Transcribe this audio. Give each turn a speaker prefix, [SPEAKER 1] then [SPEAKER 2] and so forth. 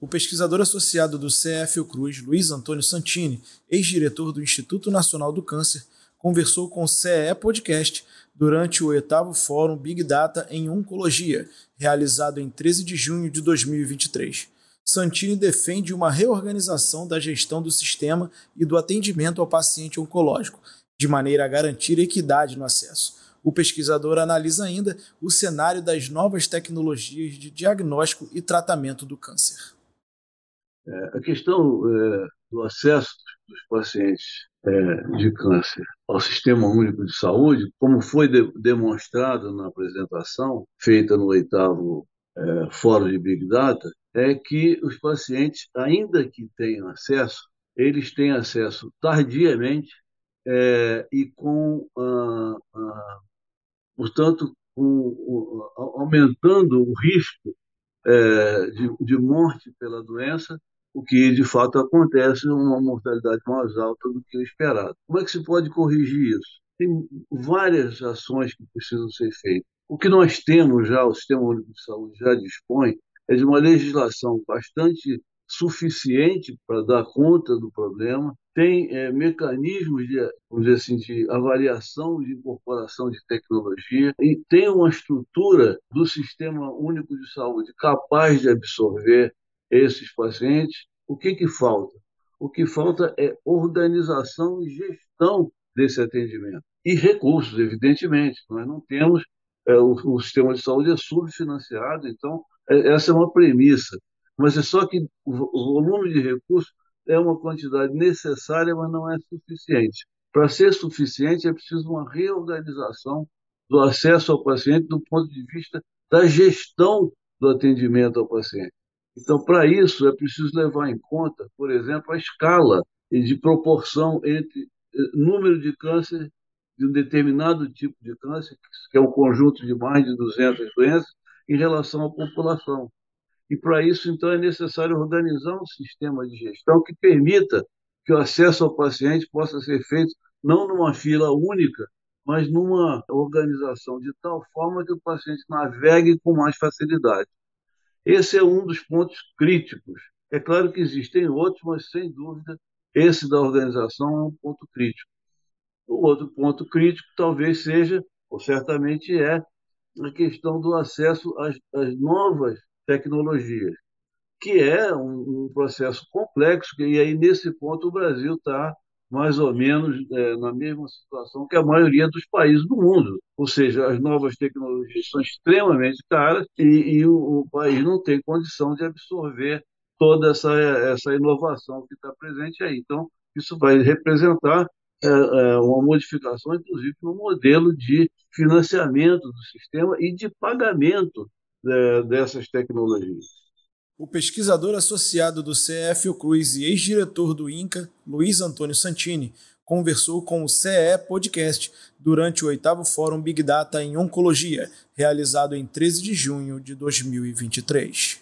[SPEAKER 1] O pesquisador associado do CF Cruz, Luiz Antônio Santini, ex-diretor do Instituto Nacional do Câncer, conversou com o CE Podcast durante o oitavo Fórum Big Data em Oncologia, realizado em 13 de junho de 2023. Santini defende uma reorganização da gestão do sistema e do atendimento ao paciente oncológico, de maneira a garantir equidade no acesso. O pesquisador analisa ainda o cenário das novas tecnologias de diagnóstico e tratamento do câncer.
[SPEAKER 2] É, a questão é, do acesso dos pacientes é, de câncer ao Sistema Único de Saúde, como foi de, demonstrado na apresentação feita no oitavo é, Fórum de Big Data, é que os pacientes, ainda que tenham acesso, eles têm acesso tardiamente é, e com, ah, ah, portanto, aumentando o risco é, de, de morte pela doença o que de fato acontece, uma mortalidade mais alta do que o esperado. Como é que se pode corrigir isso? Tem várias ações que precisam ser feitas. O que nós temos já, o Sistema Único de Saúde já dispõe, é de uma legislação bastante suficiente para dar conta do problema, tem é, mecanismos de, vamos dizer assim, de avaliação de incorporação de tecnologia e tem uma estrutura do Sistema Único de Saúde capaz de absorver esses pacientes, o que, que falta? O que falta é organização e gestão desse atendimento. E recursos, evidentemente. Nós não temos, é, o, o, sistema de saúde é subfinanciado, então é, essa é uma premissa. Mas é só que o, o volume de recursos é uma quantidade necessária, mas não é suficiente. Para ser suficiente, é preciso uma reorganização do acesso ao paciente do ponto de vista da gestão do atendimento ao paciente. Então, para isso, é preciso levar em conta, por exemplo, a escala de proporção entre eh, número de câncer de um determinado tipo de câncer, que é um conjunto de mais de 200 doenças, em relação à população. E para isso, então, é necessário organizar um sistema de gestão que permita que o acesso ao paciente possa ser feito não numa fila única, mas numa organização de tal forma que o paciente navegue com mais facilidade. Esse é um dos pontos críticos. É claro que existem outros, mas sem dúvida esse da organização é um ponto crítico. O outro ponto crítico talvez seja, ou certamente é, a questão do acesso às, às novas tecnologias, que é um, um, processo complexo, e aí nesse ponto o Brasil está mais ou menos é, na mesma situação que a maioria dos países do mundo. Ou seja, as novas tecnologias são extremamente caras e, e o, o, país não tem condição de absorver toda essa, essa inovação que está presente aí. Então, isso vai representar é, é, uma modificação, inclusive, no modelo de financiamento do sistema e de pagamento dessas tecnologias.
[SPEAKER 1] O pesquisador associado do CF Cruz e ex-diretor do INCA, Luiz Antônio Santini, conversou com o CE Podcast durante o oitavo Fórum Big Data em Oncologia, realizado em 13 de junho de 2023.